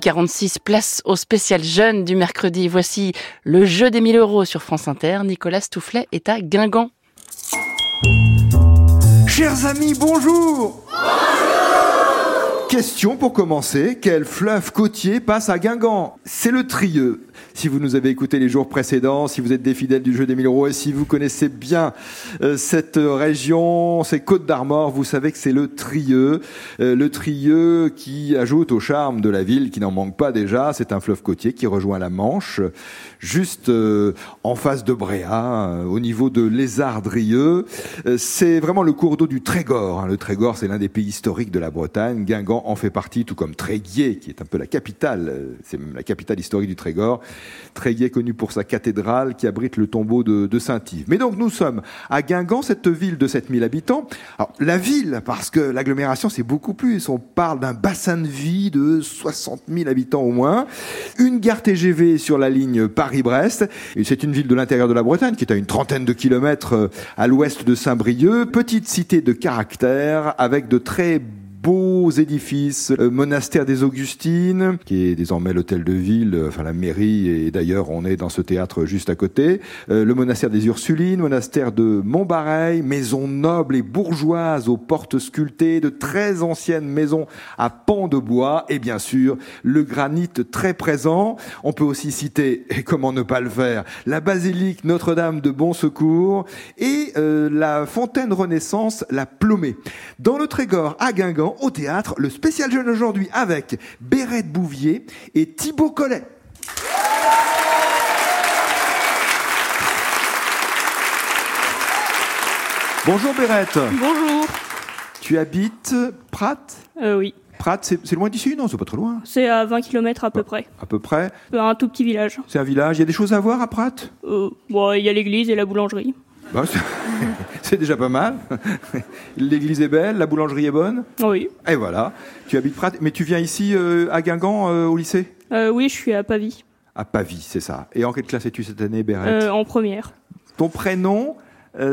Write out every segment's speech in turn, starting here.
46, place au spécial jeune du mercredi. Voici le jeu des 1000 euros sur France Inter. Nicolas Stoufflet est à Guingamp. Chers amis, bonjour Question pour commencer, quel fleuve côtier passe à Guingamp? C'est le Trieux. Si vous nous avez écouté les jours précédents, si vous êtes des fidèles du jeu des 1000 euros et si vous connaissez bien euh, cette région, ces côtes d'Armor, vous savez que c'est le Trieux. Euh, le Trieux qui ajoute au charme de la ville, qui n'en manque pas déjà. C'est un fleuve côtier qui rejoint la Manche, juste euh, en face de Bréa, au niveau de Lézardrieux. c'est vraiment le cours d'eau du Trégor. Hein. Le Trégor, c'est l'un des pays historiques de la Bretagne. Guingamp en fait partie, tout comme Tréguier, qui est un peu la capitale, c'est même la capitale historique du Trégor. Tréguier connu pour sa cathédrale qui abrite le tombeau de, Saint-Yves. Mais donc nous sommes à Guingamp, cette ville de 7000 habitants. Alors la ville, parce que l'agglomération c'est beaucoup plus, on parle d'un bassin de vie de 60 000 habitants au moins, une gare TGV sur la ligne Paris-Brest, c'est une ville de l'intérieur de la Bretagne qui est à une trentaine de kilomètres euh, à l'ouest de Saint-Brieuc, petite cité de caractère avec de très beaux édifices, le monastère des Augustines, qui est désormais l'hôtel de ville, euh, enfin la mairie, et d'ailleurs on est dans ce théâtre juste à côté, euh, le monastère des Ursulines, monastère de Montbareil, maison noble et bourgeoise aux portes sculptées, de très anciennes maisons à pans de bois, et bien sûr le granit très présent. On peut aussi citer, et comment ne pas le faire, la basilique Notre-Dame de Bon Secours et euh, la fontaine Renaissance, la Plomée. Dans le Trégor, à Guingamp, au théâtre, le spécial jeune aujourd'hui avec Bérette Bouvier et Thibaut Collet. Bonjour Bérette. Bonjour. Tu habites Prat euh, Oui. Prat, c'est loin d'ici Non, c'est pas trop loin. C'est à 20 km à peu près. À peu près Un tout petit village. C'est un village. Il y a des choses à voir à Prat euh, bon, Il y a l'église et la boulangerie. Bah, c'est déjà pas mal. L'église est belle, la boulangerie est bonne. Oui. Et voilà. Tu habites Prat, mais tu viens ici euh, à Guingamp euh, au lycée? Euh, Oui, je suis à Pavie. À Pavie, c'est ça. Et en quelle classe es-tu cette année, Bérette? En première. Ton prénom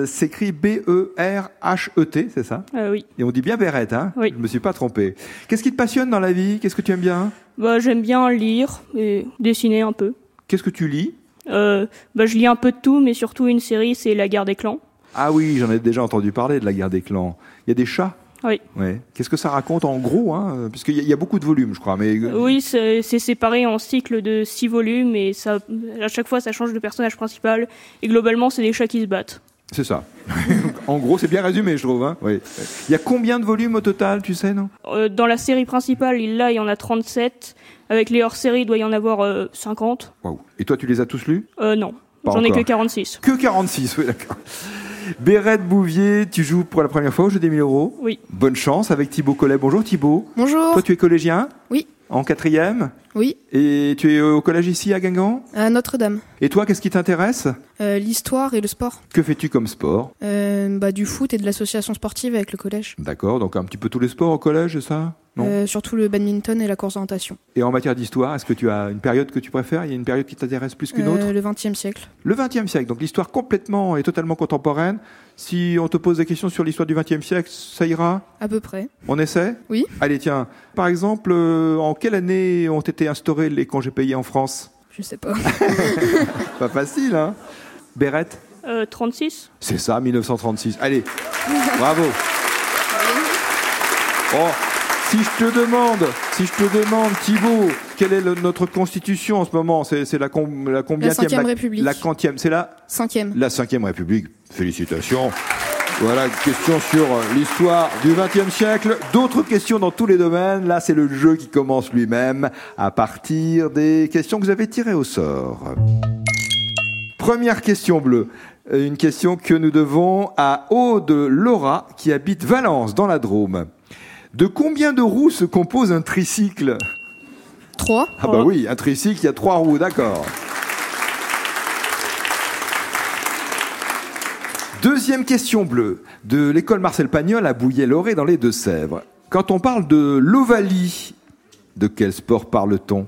s'écrit B-E-R-H-E-T, c'est ça? Oui. Et on dit bien Bérette, hein? Oui. Je me suis pas trompé. Qu'est-ce qui te passionne dans la vie? Qu'est-ce que tu aimes bien? Bah, J'aime bien lire et dessiner un peu. Qu'est-ce que tu lis? Bah, Je lis un peu de tout, mais surtout une série, c'est La guerre des clans. Ah oui, j'en ai déjà entendu parler de la guerre des clans. Il y a des chats? Oui. Ouais. Qu'est-ce que ça raconte en gros hein? Puisqu'il y, y, a beaucoup de volumes, je crois. Mais... Oui, c'est séparé en cycles de six volumes et ça, à chaque fois, ça change de personnage principal. Et globalement, c'est des chats qui se battent. C'est ça. en gros, c'est bien résumé, je trouve. Hein oui. Il y a combien de volumes au total, tu sais, non? Euh, Dans la série principale, là, il y en a 37. Avec les hors-séries, il doit y en avoir euh, 50. Wow. Et toi, tu les as tous lus? Euh, Non. J'en ai que 46. Que 46, oui, d'accord. Bérette Bouvier, tu joues pour la première fois au jeu des 1000 euros. Oui. Bonne chance avec Thibaut Collet. Bonjour Thibaut. Bonjour. Toi, tu es collégien Oui. En quatrième Oui. Et tu es au collège ici à Guingamp À Notre-Dame. Et toi, qu'est-ce qui t'intéresse? Euh, L'histoire et le sport. Que fais-tu comme sport? Euh, bah, Du foot et de l'association sportive avec le collège. D'accord, donc un petit peu tous les sports au collège, c'est ça? Euh, surtout le badminton et la course d'orientation. Et en matière d'histoire, est-ce que tu as une période que tu préfères? Il y a une période qui t'intéresse plus qu'une autre? Le XXe siècle. Le XXe siècle, donc l'histoire complètement et totalement contemporaine. Si on te pose des questions sur l'histoire du XXe siècle, ça ira? À peu près. On essaie? Oui. Allez, tiens. Par exemple, euh, en quelle année ont été instaurés les congés payés en France? Je sais pas. pas facile, hein? Bérette? Euh, 36 C'est ça, 1936. Allez, bravo. Oh, si je te demande, si je te demande, Thibault, quelle est le, notre constitution en ce moment C'est la, com, la combien La cinquième République. La quantième, c'est la Cinquième. La cinquième République. Félicitations. Voilà, une question sur l'histoire du XXe siècle. D'autres questions dans tous les domaines. Là, c'est le jeu qui commence lui-même à partir des questions que vous avez tirées au sort. Première question bleue. Une question que nous devons à Aude Laura qui habite Valence dans la Drôme. De combien de roues se compose un tricycle Trois. Ah bah oui, un tricycle, il y a trois roues, d'accord. Deuxième question bleue, de l'école Marcel Pagnol à Bouillé-Loré dans les Deux-Sèvres. Quand on parle de l'ovalie, de quel sport parle-t-on?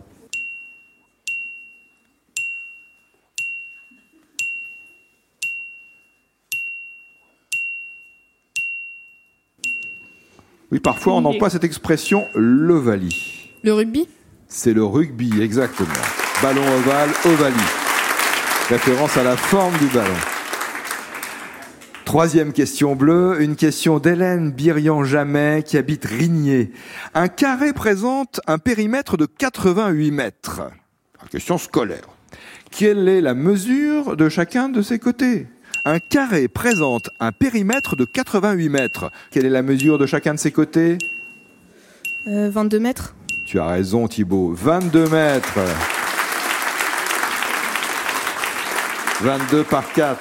Oui, parfois on emploie cette expression l'ovalie. Le rugby? C'est le rugby, exactement. Ballon ovale, ovalie. Référence à la forme du ballon. Troisième question bleue, une question d'Hélène Birian-Jamais qui habite Rigné. Un carré présente un périmètre de 88 mètres. Question scolaire. Quelle est la mesure de chacun de ses côtés? Un carré présente un périmètre de 88 mètres. Quelle est la mesure de chacun de ses côtés? Euh, 22 mètres. Tu as raison Thibaut, 22 mètres. 22 par 4,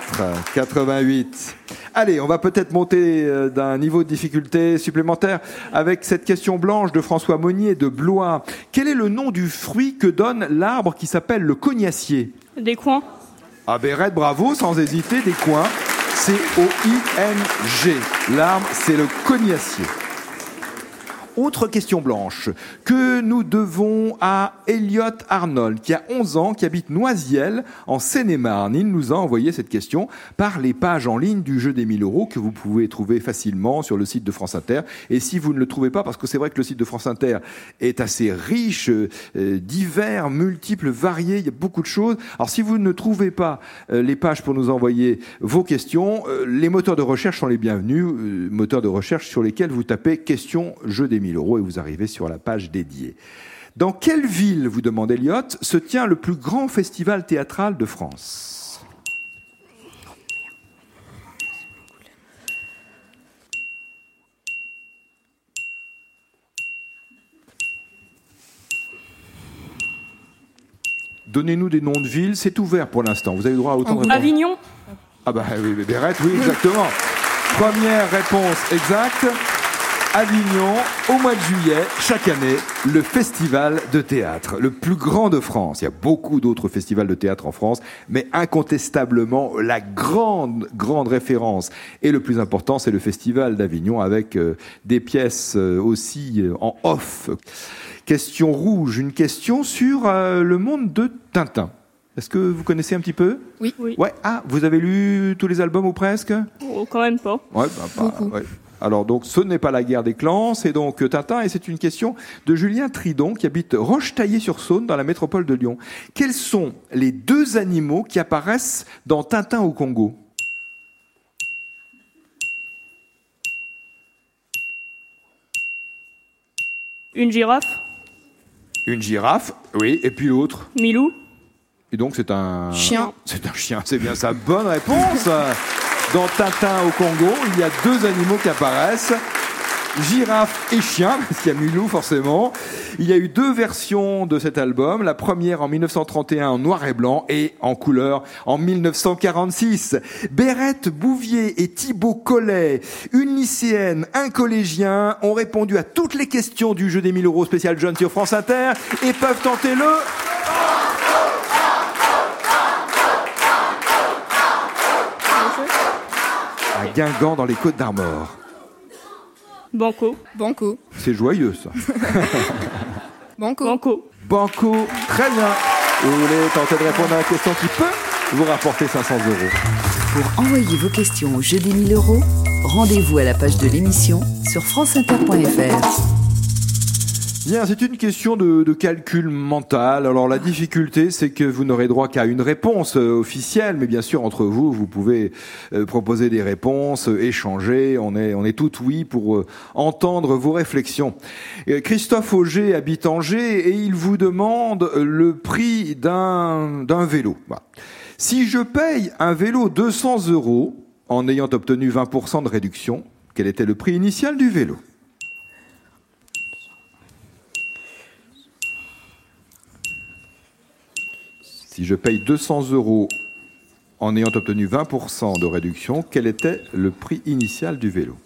88. Allez, on va peut-être monter euh, d'un niveau de difficulté supplémentaire avec cette question blanche de François Monnier de Blois. Quel est le nom du fruit que donne l'arbre qui s'appelle le cognacier? Des coins. Ah Red, bravo, sans hésiter, des coins. C-O-I-N-G. L'arbre, c'est le cognacier. Autre question blanche que nous devons à Elliot Arnold, qui a 11 ans, qui habite Noisiel, en Seine-et-Marne? Il nous a envoyé cette question par les pages en ligne du jeu des 1000 euros que vous pouvez trouver facilement sur le site de France Inter. Et si vous ne le trouvez pas, parce que c'est vrai que le site de France Inter est assez riche, euh, divers, multiples, varié, il y a beaucoup de choses. Alors si vous ne trouvez pas euh, les pages pour nous envoyer vos questions, euh, les moteurs de recherche sont les bienvenus, moteurs de recherche sur lesquels vous tapez question jeu des 1000 euros et vous arrivez sur la page dédiée. Dans quelle ville, vous demande Elliot, se tient le plus grand festival théâtral de France? Donnez-nous des noms de villes, c'est ouvert pour l'instant. Vous avez le droit à autant de réponses. Avignon? Ah bah oui, Bérette, oui, exactement. Première réponse exacte. Avignon, au mois de juillet, chaque année, le festival de théâtre, le plus grand de France. Il y a beaucoup d'autres festivals de théâtre en France, mais incontestablement, la grande, grande référence et le plus important, c'est le festival d'Avignon avec euh, des pièces euh, aussi euh, en off. Question rouge, une question sur euh, le monde de Tintin. Est-ce que vous connaissez un petit peu? Oui. Oui. Ouais. Ah, vous avez lu tous les albums ou presque? Oh, quand même pas. Ouais, bah, bah, ouais. Alors donc, ce n'est pas la guerre des clans, c'est donc euh, Tintin, et c'est une question de Julien Tridon qui habite Roche-Taillée-sur-Saône dans la métropole de Lyon. Quels sont les deux animaux qui apparaissent dans Tintin au Congo? Une girafe? Une girafe, oui, et puis l'autre? Milou? Et donc c'est un Chien. C'est un chien, c'est bien ça. Bonne réponse. Dans Tintin au Congo, il y a deux animaux qui apparaissent. Girafe et chien, parce qu'il y a Mulou forcément. Il y a eu deux versions de cet album. La première en 1931 en noir et blanc et en couleur en 1946. Bérette Bouvier et Thibaut Collet, une lycéenne, un collégien, ont répondu à toutes les questions du jeu des 1000 euros spécial John sur France Inter et peuvent tenter le Guingamp dans les Côtes d'Armor. Banco. Banco. C'est joyeux ça. Banco. Banco. Banco, très bien. Vous voulez tenter de répondre à la question qui peut vous rapporter 500 euros. Pour envoyer vos questions au jeu des 1000 euros, rendez-vous à la page de l'émission sur franceinter.fr. Bien, c'est une question de, calcul mental. Alors la difficulté, c'est que vous n'aurez droit qu'à une réponse euh, officielle, mais bien sûr entre vous, vous pouvez euh, proposer des réponses, euh, échanger. On est, on est tout oui pour entendre vos réflexions. Christophe Auger habite Angers et il vous demande le prix d'un d'un vélo. Voilà. Si je paye un vélo 200 euros en ayant obtenu 20% de réduction, quel était le prix initial du vélo? Si je paye 200 euros en ayant obtenu 20% de réduction, quel était le prix initial du vélo?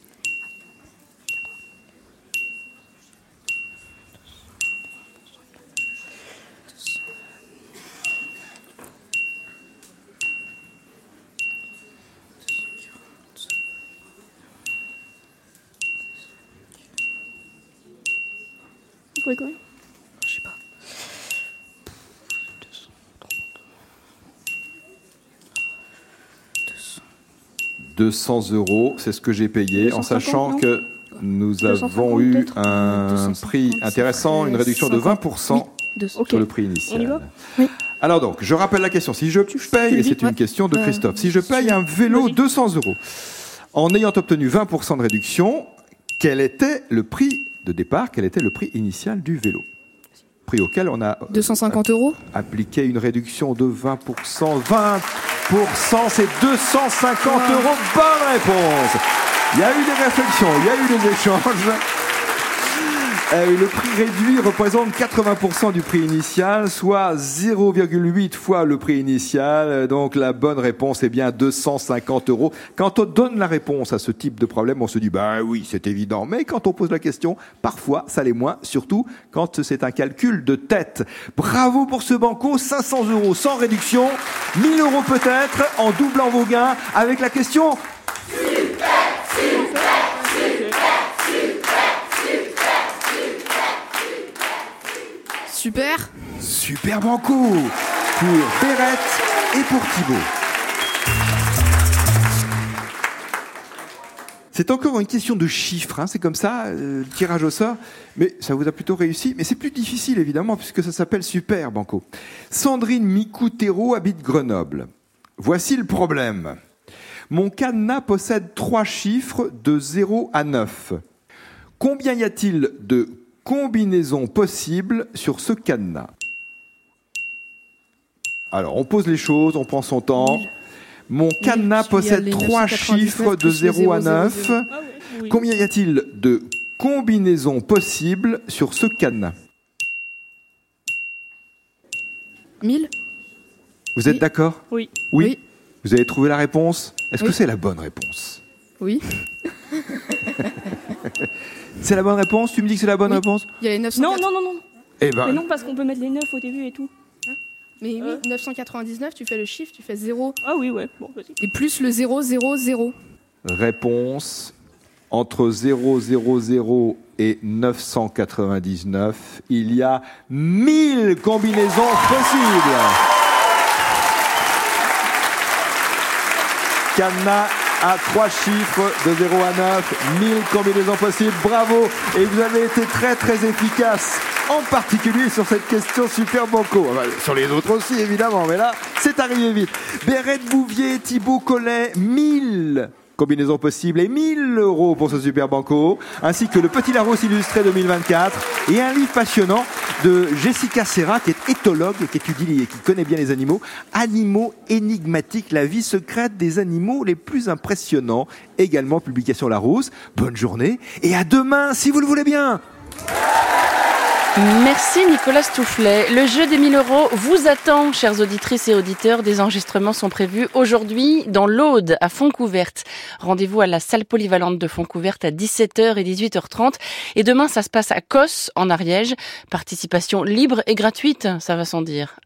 200 euros, c'est ce que j'ai payé, en 250, sachant que nous 250 avons eu un 250, prix intéressant, une réduction de 20%. 200. Ok. sur le prix initial. Alors donc, je rappelle la question. Si je paye, et c'est une question de Euh, Christophe, si je paye un vélo Vas-y. 200 euros, en ayant obtenu 20% de réduction, quel était le prix de départ Quel était le prix initial du vélo? Prix auquel on a 250 euros? appliqué une réduction de 20%. 20%, c'est 250 Wow. euros. Bonne réponse. Il y a eu des réflexions, il y a eu des échanges. Euh, le prix réduit représente 80% du prix initial, soit 0,8 fois le prix initial. Donc la bonne réponse est bien 250 euros. Quand on donne la réponse à ce type de problème, on se dit bah oui, c'est évident. Mais quand on pose la question, parfois ça l'est moins, surtout quand c'est un calcul de tête. Bravo pour ce banco, 500 euros sans réduction, 1000 euros peut-être en doublant vos gains avec la question Super Super Banco pour Bérette et pour Thibaut. C'est encore une question de chiffres, hein, c'est comme ça, euh, le tirage au sort, mais ça vous a plutôt réussi. Mais c'est plus difficile évidemment puisque ça s'appelle Super Banco. Sandrine Micoutero habite Grenoble. Voici le problème. Mon cadenas possède trois chiffres de 0 à 9. Combien y a-t-il de combinaisons possibles sur ce cadenas Alors, on pose les choses, on prend son temps. Mon cadenas a possède trois 999 chiffres de plus le 0 à 000. 9. Ah. Combien y a-t-il de combinaisons possibles sur ce cadenas? 1000 Vous êtes Oui. d'accord? Oui. oui. Oui. Vous avez trouvé la réponse? Est-ce que Oui. c'est la bonne réponse? Oui. C'est la bonne réponse Tu me dis que c'est la bonne Oui. réponse Il y a les 900 Non, non, non, non. Eh ben, Mais non, parce qu'on peut mettre les 9 au début et tout. Mais oui, Euh. 999, tu fais le chiffre, tu fais 0. Ah oui, ouais. Bon, vas-y. Et plus le 0, 0, 0. Réponse entre 000 et 999, il y a 1000 combinaisons possibles. Cadenas à trois chiffres de 0 à 9, 1000 combinaisons possibles. Bravo et vous avez été très très efficace. En particulier sur cette question super banco. Ah bah, Sur les autres aussi évidemment, mais là c'est arrivé vite. Bérette Bouvier, Thibaut Collet, 1000 combinaisons possibles et 1000 euros pour ce super banco, ainsi que le Petit Larousse illustré 2024 et un livre passionnant de Jessica Serra, qui est éthologue qui étudie et qui connaît bien les animaux. Animaux énigmatiques, la vie secrète des animaux les plus impressionnants. Également publication Larousse. Bonne journée et à demain si vous le voulez bien. Merci Nicolas Stoufflet. Le jeu des 1000 euros vous attend, chères auditrices et auditeurs. Des enregistrements sont prévus aujourd'hui dans l'Aude à Fontcouverte. Rendez-vous à la salle polyvalente de Fontcouverte à 17h et 18h30. Et demain, ça se passe à Cos, en Ariège. Participation libre et gratuite, ça va sans dire.